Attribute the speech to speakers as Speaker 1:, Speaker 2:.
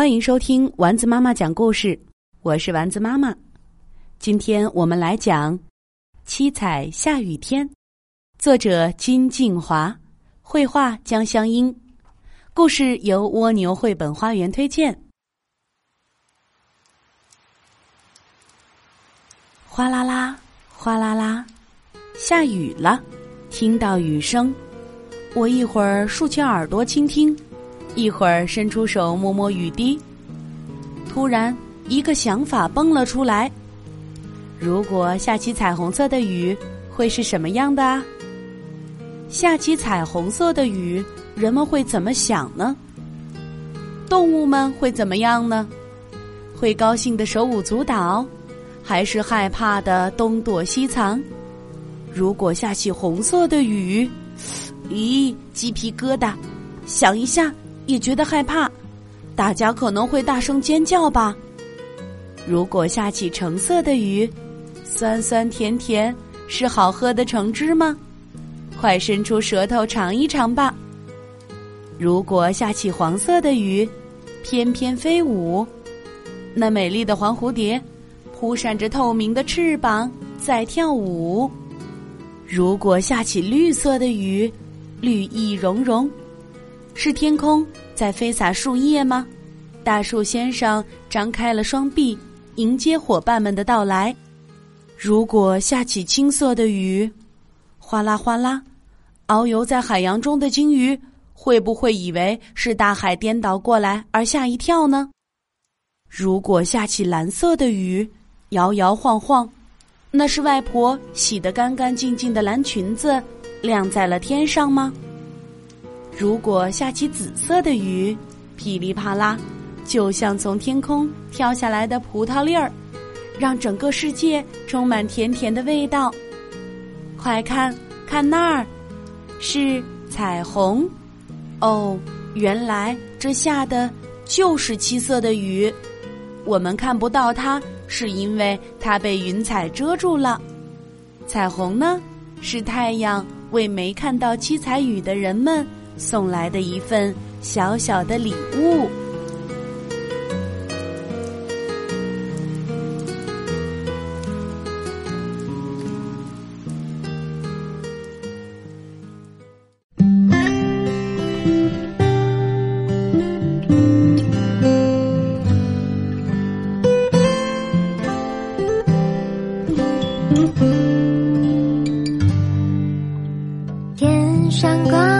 Speaker 1: 欢迎收听丸子妈妈讲故事，我是丸子妈妈。今天我们来讲《七彩下雨天》，作者金静华，绘画江香英，故事由蜗牛绘本花园推荐。哗啦啦，哗啦啦，下雨了，听到雨声，我一会儿竖起耳朵倾听。一会儿伸出手摸摸雨滴，突然一个想法蹦了出来：如果下起彩虹色的雨，会是什么样的？下起彩虹色的雨，人们会怎么想呢？动物们会怎么样呢？会高兴的手舞足蹈，还是害怕的东躲西藏？如果下起红色的雨，咦，鸡皮疙瘩！想一下。也觉得害怕，大家可能会大声尖叫吧。如果下起橙色的雨，酸酸甜甜，是好喝的橙汁吗？快伸出舌头尝一尝吧。如果下起黄色的雨，翩翩飞舞，那美丽的黄蝴蝶，扑扇着透明的翅膀在跳舞。如果下起绿色的雨，绿意融融。是天空在飞洒树叶吗？大树先生张开了双臂，迎接伙伴们的到来。如果下起青色的雨，哗啦哗啦，遨游在海洋中的鲸鱼会不会以为是大海颠倒过来而吓一跳呢？如果下起蓝色的雨，摇摇晃晃，那是外婆洗得干干净净的蓝裙子晾在了天上吗？如果下起紫色的雨，噼里啪啦，就像从天空跳下来的葡萄粒儿，让整个世界充满甜甜的味道。快看看那儿，是彩虹。哦，原来这下的就是七色的雨。我们看不到它，是因为它被云彩遮住了。彩虹呢，是太阳为没看到七彩雨的人们。送来的一份小小的礼物。
Speaker 2: 天上挂